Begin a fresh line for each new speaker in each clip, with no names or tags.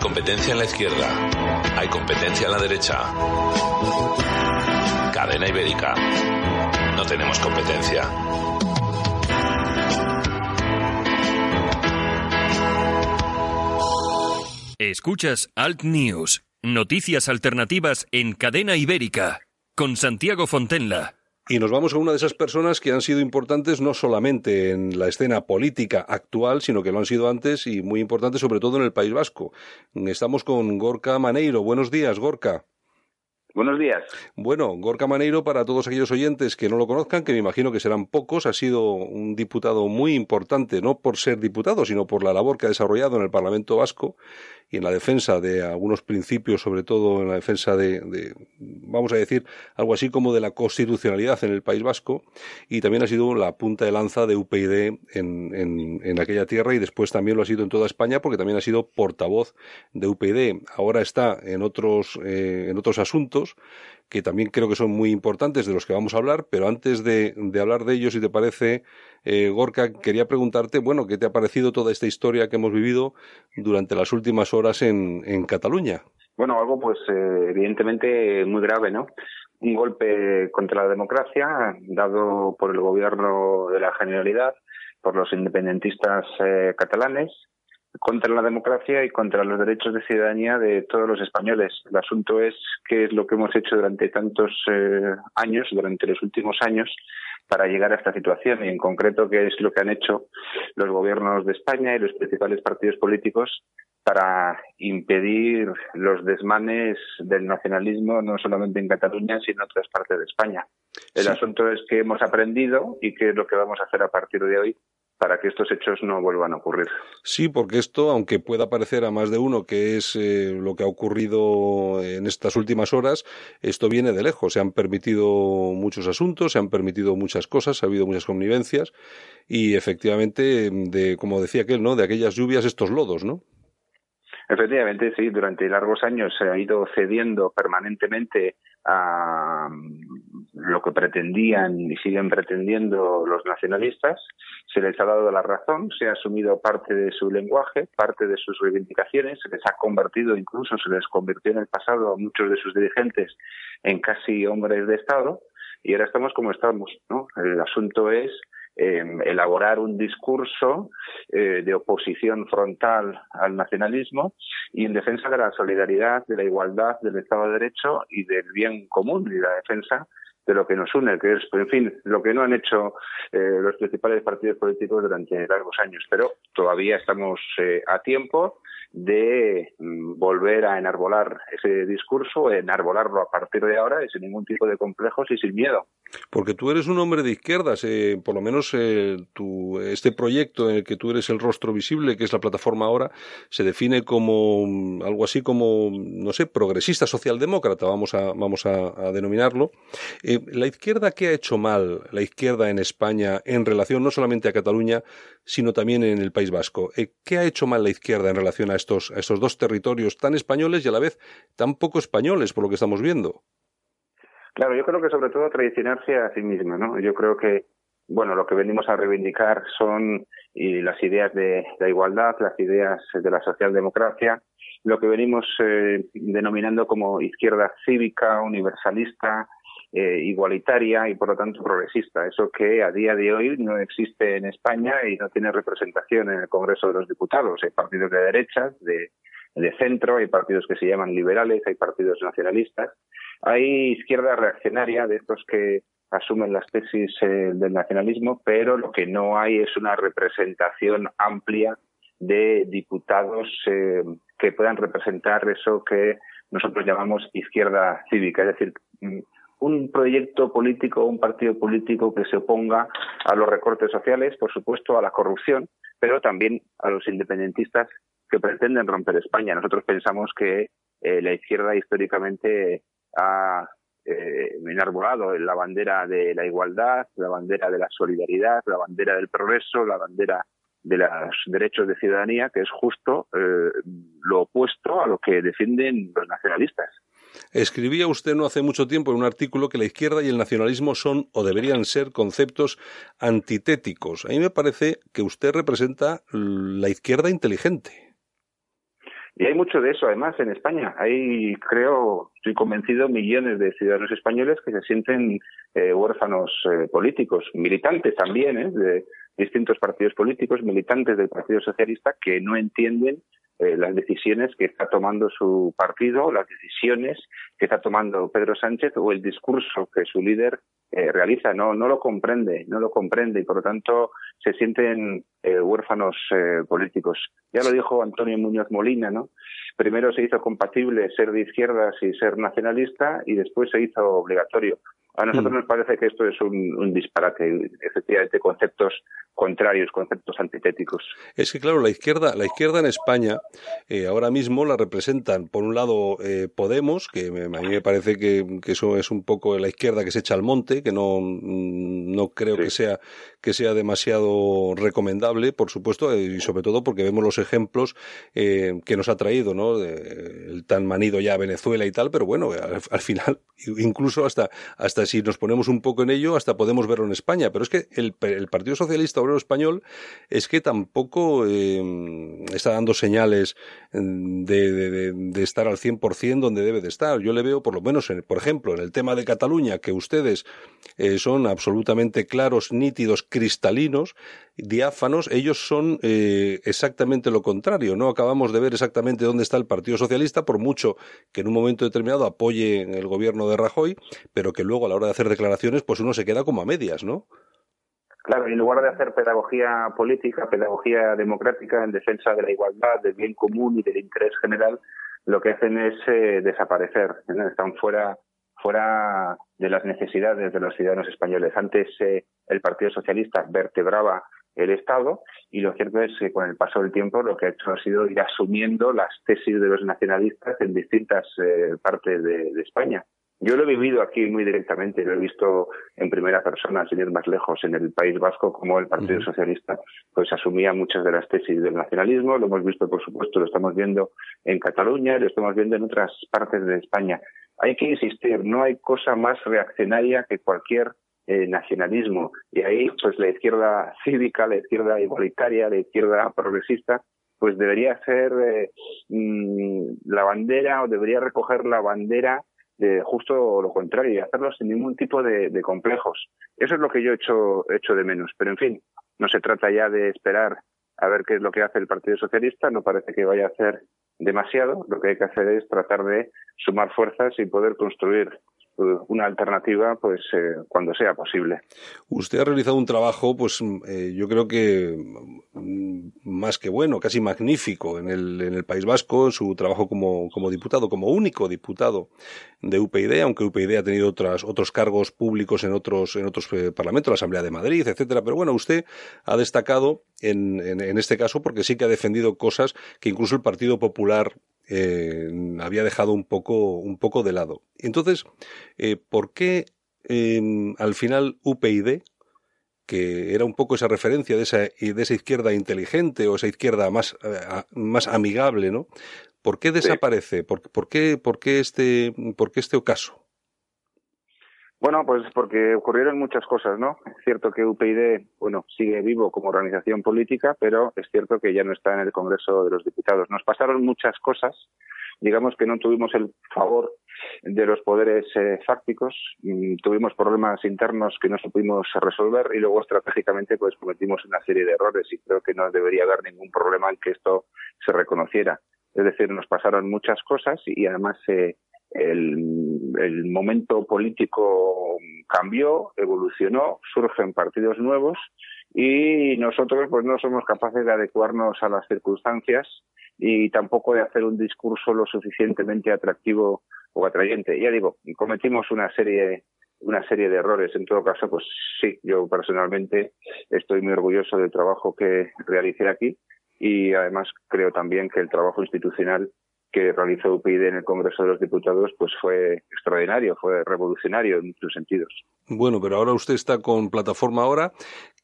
Competencia en la izquierda. Hay competencia en la derecha. Cadena ibérica. No tenemos competencia.
Escuchas Alt News, noticias alternativas en cadena ibérica, con Santiago Fontenla.
Y nos vamos a una de esas personas que han sido importantes no solamente en la escena política actual, sino que lo han sido antes y muy importantes sobre todo en el País Vasco. Estamos con Gorka Maneiro. Buenos días, Gorka.
Buenos días.
Bueno, Gorka Maneiro, para todos aquellos oyentes que no lo conozcan, que me imagino que serán pocos, ha sido un diputado muy importante, no por ser diputado, sino por la labor que ha desarrollado en el Parlamento Vasco y en la defensa de algunos principios, sobre todo en la defensa de, vamos a decir, algo así como de la constitucionalidad en el País Vasco, y también ha sido la punta de lanza de UPyD en, en, en aquella tierra y después también lo ha sido en toda España porque también ha sido portavoz de UPyD. Ahora está en otros, eh, en otros asuntos que también creo que son muy importantes de los que vamos a hablar, pero antes de, hablar de ellos, si te parece, eh, Gorka, quería preguntarte, bueno, ¿qué te ha parecido toda esta historia que hemos vivido durante las últimas horas en, en Cataluña?
Bueno, algo pues eh, evidentemente muy grave, ¿no? Un golpe contra la democracia dado por el gobierno de la Generalidad, por los independentistas eh, catalanes, contra la democracia y contra los derechos de ciudadanía de todos los españoles. El asunto es qué es lo que hemos hecho durante tantos eh, años, durante los últimos años, para llegar a esta situación y en concreto qué es lo que han hecho los gobiernos de España y los principales partidos políticos para impedir los desmanes del nacionalismo no solamente en Cataluña sino en otras partes de España. El sí. asunto es que hemos aprendido y qué es lo que vamos a hacer a partir de hoy para que estos hechos no vuelvan a ocurrir.
Sí, porque esto, aunque pueda parecer a más de uno que es eh, lo que ha ocurrido en estas últimas horas, esto viene de lejos. Se han permitido muchos asuntos, se han permitido muchas cosas, ha habido muchas connivencias y efectivamente, de, como decía aquel, ¿no? De aquellas lluvias, estos lodos, ¿no?
Efectivamente, sí, durante largos años se ha ido cediendo permanentemente a lo que pretendían y siguen pretendiendo los nacionalistas, se les ha dado la razón, se ha asumido parte de su lenguaje, parte de sus reivindicaciones, se les ha convertido, incluso se les convirtió en el pasado a muchos de sus dirigentes en casi hombres de Estado, y ahora estamos como estamos, ¿no? El asunto es eh, elaborar un discurso eh, de oposición frontal al nacionalismo y en defensa de la solidaridad, de la igualdad, del Estado de Derecho y del bien común y la defensa de lo que nos une, que es, en fin, lo que no han hecho eh, los principales partidos políticos durante largos años. Pero todavía estamos eh, a tiempo de mm, volver a enarbolar ese discurso, enarbolarlo a partir de ahora sin ningún tipo de complejos y sin miedo.
Porque tú eres un hombre de izquierdas, eh, por lo menos eh, tu, este proyecto en el que tú eres el rostro visible, que es la plataforma ahora, se define como mm, algo así como, no sé, progresista socialdemócrata, vamos a, vamos a, a denominarlo. Eh, ¿La izquierda qué ha hecho mal, la izquierda en España, en relación no solamente a Cataluña, sino también en el País Vasco? Eh, ¿Qué ha hecho mal la izquierda en relación a estos, a estos dos territorios tan españoles y a la vez tan poco españoles, por lo que estamos viendo?
Claro, yo creo que sobre todo traicionarse a sí misma, ¿no? Yo creo que, bueno, lo que venimos a reivindicar son y las ideas de la igualdad, las ideas de la socialdemocracia, lo que venimos eh, denominando como izquierda cívica, universalista, eh, igualitaria y por lo tanto progresista. Eso que a día de hoy no existe en España y no tiene representación en el Congreso de los Diputados. Hay partidos de derechas, de, de centro, hay partidos que se llaman liberales, hay partidos nacionalistas, hay izquierda reaccionaria de estos que asumen las tesis eh, del nacionalismo, pero lo que no hay es una representación amplia de diputados eh, que puedan representar eso que nosotros llamamos izquierda cívica, es decir, mm, un proyecto político, un partido político que se oponga a los recortes sociales, por supuesto, a la corrupción, pero también a los independentistas que pretenden romper España. Nosotros pensamos que eh, la izquierda históricamente ha eh, enarbolado la bandera de la igualdad, la bandera de la solidaridad, la bandera del progreso, la bandera de los derechos de ciudadanía, que es justo eh, lo opuesto a lo que defienden los nacionalistas.
Escribía usted no hace mucho tiempo en un artículo que la izquierda y el nacionalismo son o deberían ser conceptos antitéticos. A mí me parece que usted representa la izquierda inteligente.
Y hay mucho de eso, además, en España. Hay, creo, estoy convencido, millones de ciudadanos españoles que se sienten eh, huérfanos eh, políticos, militantes también, ¿eh? de distintos partidos políticos, militantes del Partido Socialista, que no entienden eh, las decisiones que está tomando su partido, las decisiones que está tomando Pedro Sánchez o el discurso que su líder eh, realiza. No, no lo comprende, no lo comprende y por lo tanto se sienten eh, huérfanos políticos. Ya lo dijo Antonio Muñoz Molina, ¿no? Primero se hizo compatible ser de izquierdas y ser nacionalista y después se hizo obligatorio. A nosotros mm. nos parece que esto es un, disparate, efectivamente conceptos contrarios, conceptos antitéticos.
Es que claro, la izquierda, la izquierda en España eh, ahora mismo la representan por un lado eh, Podemos, que a mí me parece que, eso es un poco la izquierda que se echa al monte, que no, no creo que sea que sea demasiado recomendable, por supuesto, eh, y sobre todo porque vemos los ejemplos que nos ha traído, ¿no? el tan manido ya Venezuela y tal, pero bueno, al final incluso hasta hasta si nos ponemos un poco en ello, hasta podemos verlo en España. Pero es que el, Partido Socialista Obrero Español es que tampoco eh, está dando señales de, de, estar al 100% donde debe de estar. Yo le veo, por lo menos, en, por ejemplo, en el tema de Cataluña, que ustedes eh, son absolutamente claros, nítidos, cristalinos, diáfanos, ellos son eh, exactamente lo contrario. No acabamos de ver exactamente dónde está el Partido Socialista, por mucho que en un momento determinado apoye el gobierno de Rajoy, pero que luego a la hora de hacer declaraciones, pues uno se queda como a medias, ¿no?
Claro, en lugar de hacer pedagogía política, pedagogía democrática en defensa de la igualdad, del bien común y del interés general, lo que hacen es eh, desaparecer. Están fuera fuera de las necesidades de los ciudadanos españoles. Antes eh, el Partido Socialista vertebraba el Estado y lo cierto es que con el paso del tiempo lo que ha hecho ha sido ir asumiendo las tesis de los nacionalistas en distintas eh, partes de, España. Yo lo he vivido aquí muy directamente, lo he visto en primera persona, sin ir más lejos, en el País Vasco, como el Partido Socialista pues asumía muchas de las tesis del nacionalismo, lo hemos visto, por supuesto, lo estamos viendo en Cataluña, lo estamos viendo en otras partes de España. Hay que insistir, no hay cosa más reaccionaria que cualquier eh, nacionalismo. Y ahí, pues la izquierda cívica, la izquierda igualitaria, la izquierda progresista, pues debería ser eh, mm, la bandera o debería recoger la bandera de justo lo contrario y hacerlo sin ningún tipo de, complejos. Eso es lo que yo he hecho, hecho de menos. Pero en fin, no se trata ya de esperar a ver qué es lo que hace el Partido Socialista, no parece que vaya a hacer demasiado, lo que hay que hacer es tratar de sumar fuerzas y poder construir una alternativa pues eh, cuando sea posible.
Usted ha realizado un trabajo pues eh, yo creo que mm, más que bueno, casi magnífico en el, en el País Vasco, su trabajo como, como diputado, como único diputado de UPyD, aunque UPyD ha tenido otras, otros cargos públicos en otros, en otros eh, parlamentos, la Asamblea de Madrid, etcétera. Pero bueno, usted ha destacado en, en este caso porque sí que ha defendido cosas que incluso el Partido Popular eh, había dejado un poco, un poco de lado. Entonces, eh, ¿por qué em, al final UPyD, que era un poco esa referencia de esa, de esa izquierda inteligente o esa izquierda más, eh, más amigable, ¿no? ¿Por qué desaparece? ¿Por, por, qué, por, qué este, ¿Por qué este ocaso?
Bueno, pues porque ocurrieron muchas cosas, ¿no? Es cierto que UPyD, bueno, sigue vivo como organización política, pero es cierto que ya no está en el Congreso de los Diputados. Nos pasaron muchas cosas digamos que no tuvimos el favor de los poderes eh, fácticos, mm, tuvimos problemas internos que no supimos resolver y luego estratégicamente pues cometimos una serie de errores y creo que no debería haber ningún problema en que esto se reconociera. Es decir, nos pasaron muchas cosas y además eh, el, el, momento político cambió, evolucionó, surgen partidos nuevos y nosotros pues no somos capaces de adecuarnos a las circunstancias y tampoco de hacer un discurso lo suficientemente atractivo o atrayente. Ya digo, cometimos una serie una serie de errores. En todo caso, pues sí, yo personalmente estoy muy orgulloso del trabajo que realicé aquí y además creo también que el trabajo institucional que realizó UPyD en el Congreso de los Diputados pues fue extraordinario, fue revolucionario en muchos sentidos.
Bueno, pero ahora usted está con plataforma ahora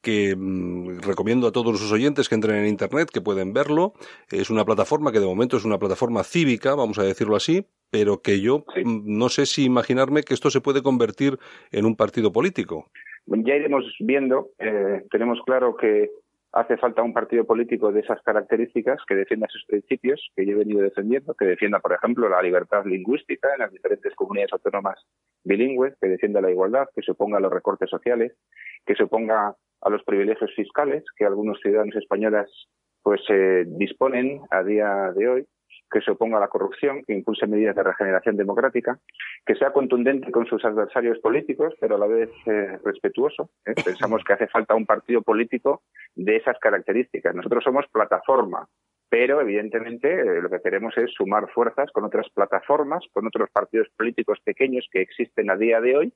que mm, recomiendo a todos sus oyentes que entren en internet, que pueden verlo. Es una plataforma que de momento es una plataforma cívica, vamos a decirlo así, pero que yo mm, no sé si imaginarme que esto se puede convertir en un partido político.
Ya iremos viendo. Eh, tenemos claro que hace falta un partido político de esas características que defienda sus principios que yo he venido defendiendo, que defienda, por ejemplo, la libertad lingüística en las diferentes comunidades autónomas bilingües, que defienda la igualdad, que se oponga a los recortes sociales, que se oponga a los privilegios fiscales que algunos ciudadanos españoles pues eh, disponen a día de hoy que se oponga a la corrupción, que impulse medidas de regeneración democrática, que sea contundente con sus adversarios políticos, pero a la vez eh, respetuoso. ¿eh? Pensamos que hace falta un partido político de esas características. Nosotros somos plataforma, pero evidentemente eh, lo que queremos es sumar fuerzas con otras plataformas, con otros partidos políticos pequeños que existen a día de hoy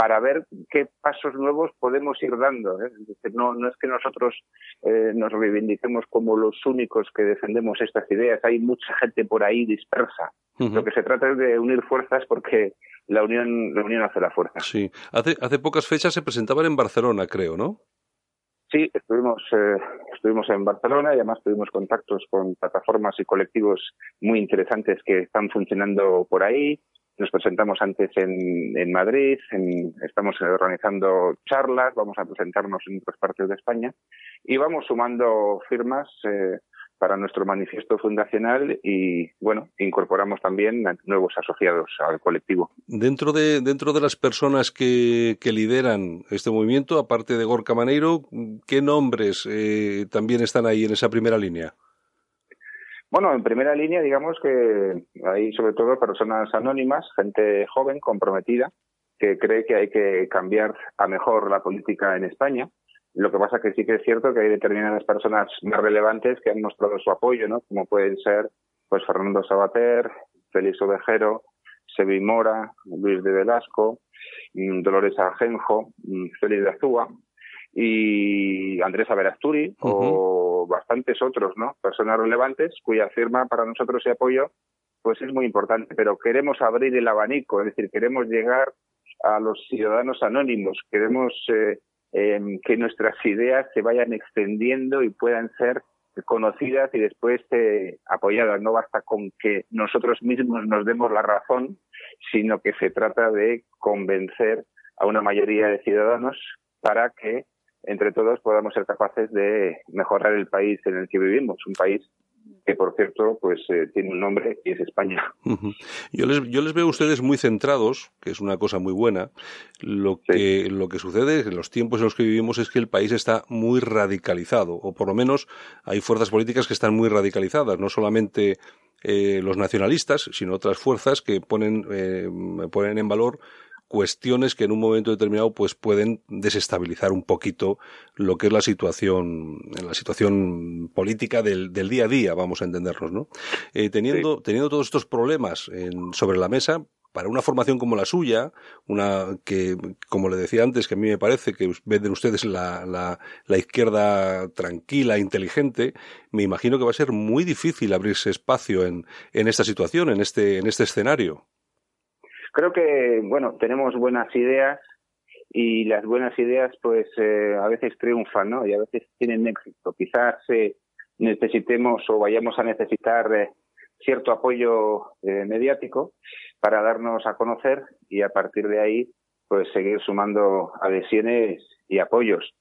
para ver qué pasos nuevos podemos ir dando. ¿eh? no, no es que nosotros eh, nos reivindiquemos como los únicos que defendemos estas ideas, hay mucha gente por ahí dispersa. Lo que se trata es de unir fuerzas porque la unión, la unión hace la fuerza.
Sí, hace, hace pocas fechas se presentaban en Barcelona, creo, ¿no?
Sí, estuvimos, eh, estuvimos en Barcelona y además tuvimos contactos con plataformas y colectivos muy interesantes que están funcionando por ahí. Nos presentamos antes en, en Madrid, estamos organizando charlas, vamos a presentarnos en otras partes de España y vamos sumando firmas eh, para nuestro manifiesto fundacional y, bueno, incorporamos también nuevos asociados al colectivo.
Dentro de, dentro de las personas que, que lideran este movimiento, aparte de Gorka Maneiro, ¿qué nombres eh, también están ahí en esa primera línea?
Bueno, en primera línea, digamos que hay sobre todo personas anónimas, gente joven, comprometida, que cree que hay que cambiar a mejor la política en España. Lo que pasa que sí que es cierto que hay determinadas personas más relevantes que han mostrado su apoyo, ¿no? Como pueden ser, pues, Fernando Sabater, Félix Ovejero, Sebi Mora, Luis de Velasco, mm, Dolores Ajenjo, mm, Félix de Azúa y Andrés Averasturi o bastantes otros, ¿no? Personas relevantes cuya firma para nosotros y apoyo pues es muy importante, pero queremos abrir el abanico, es decir, queremos llegar a los ciudadanos anónimos, queremos eh, em, que nuestras ideas se vayan extendiendo y puedan ser conocidas y después eh, apoyadas. No basta con que nosotros mismos nos demos la razón, sino que se trata de convencer a una mayoría de ciudadanos para que entre todos podamos ser capaces de mejorar el país en el que vivimos, un país que por cierto pues eh, tiene un nombre y es España.
Yo les yo les veo a ustedes muy centrados, que es una cosa muy buena. Lo que lo que sucede en los tiempos en los que vivimos es que el país está muy radicalizado o por lo menos hay fuerzas políticas que están muy radicalizadas, no solamente eh, los nacionalistas, sino otras fuerzas que ponen eh, ponen en valor cuestiones que en un momento determinado pues pueden desestabilizar un poquito lo que es la situación la situación política del, del día a día vamos a entendernos no eh, teniendo teniendo todos estos problemas en, sobre la mesa para una formación como la suya, una que, como le decía antes, que a mí me parece que venden ustedes la, la, la, izquierda tranquila, inteligente, me imagino que va a ser muy difícil abrirse espacio en, en esta situación, en este, en este escenario.
Creo que, bueno, tenemos buenas ideas y las buenas ideas pues eh, a veces triunfan, ¿no? Y a veces tienen éxito. Quizás eh, necesitemos o vayamos a necesitar eh, cierto apoyo eh, mediático para darnos a conocer y a partir de ahí pues seguir sumando adhesiones y apoyos.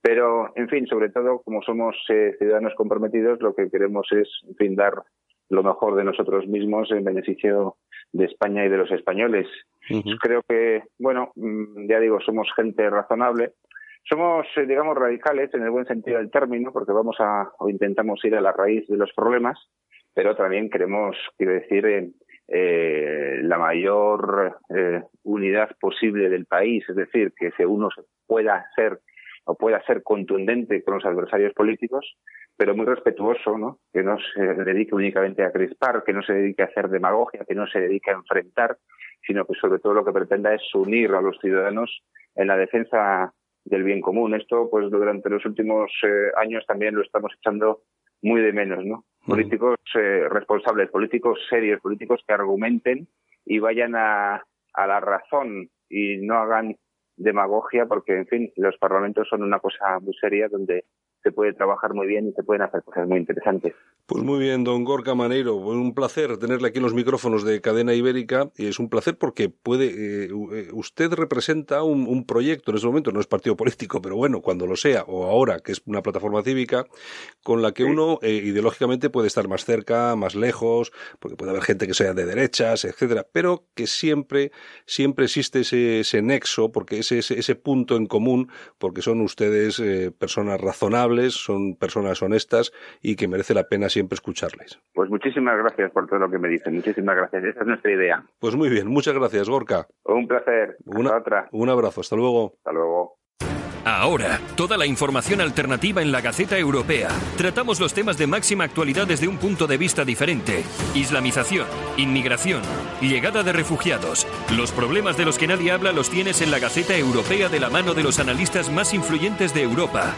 Pero, en fin, sobre todo, como somos ciudadanos comprometidos, lo que queremos es, en fin, dar lo mejor de nosotros mismos en beneficio de España y de los españoles. Creo que, bueno, mm, ya digo, somos gente razonable. Somos, eh, digamos, radicales en el buen sentido del término, porque vamos a, o intentamos ir a la raíz de los problemas, pero también queremos, quiero decir, eh, la mayor eh, unidad posible del país, es decir, que uno pueda ser o pueda ser contundente con los adversarios políticos, pero muy respetuoso, ¿no? Que no se dedique únicamente a crispar, que no se dedique a hacer demagogia, que no se dedique a enfrentar, sino que sobre todo lo que pretenda es unir a los ciudadanos en la defensa del bien común. Esto, pues durante los últimos eh, años también lo estamos echando muy de menos, ¿no? Políticos eh, responsables, políticos serios, políticos que argumenten y vayan a, a la razón y no hagan demagogia, porque, en fin, los parlamentos son una cosa muy seria donde se puede trabajar muy bien y se pueden hacer cosas muy interesantes.
Pues muy bien, don Gorka Maneiro, un placer tenerle aquí en los micrófonos de Cadena Ibérica y es un placer porque puede, eh, eh, usted representa un, proyecto en ese momento, no es partido político, pero bueno, cuando lo sea o ahora que es una plataforma cívica con la que uno eh, ideológicamente puede estar más cerca, más lejos, porque puede haber gente que sea de derechas, etcétera, pero que siempre, siempre existe ese, ese nexo, porque ese, ese, ese punto en común, porque son ustedes personas razonables son personas honestas y que merece la pena siempre escucharles.
Pues muchísimas gracias por todo lo que me dicen. Muchísimas gracias. Esa es nuestra idea.
Pues muy bien. Muchas gracias, Gorka.
Un placer.
Una,
otra.
Un abrazo. Hasta luego.
Hasta luego.
Ahora, toda la información alternativa en la Gaceta Europea. Tratamos los temas de máxima actualidad desde un punto de vista diferente. Islamización, inmigración, llegada de refugiados. Los problemas de los que nadie habla los tienes en la Gaceta Europea de la mano de los analistas más influyentes de Europa.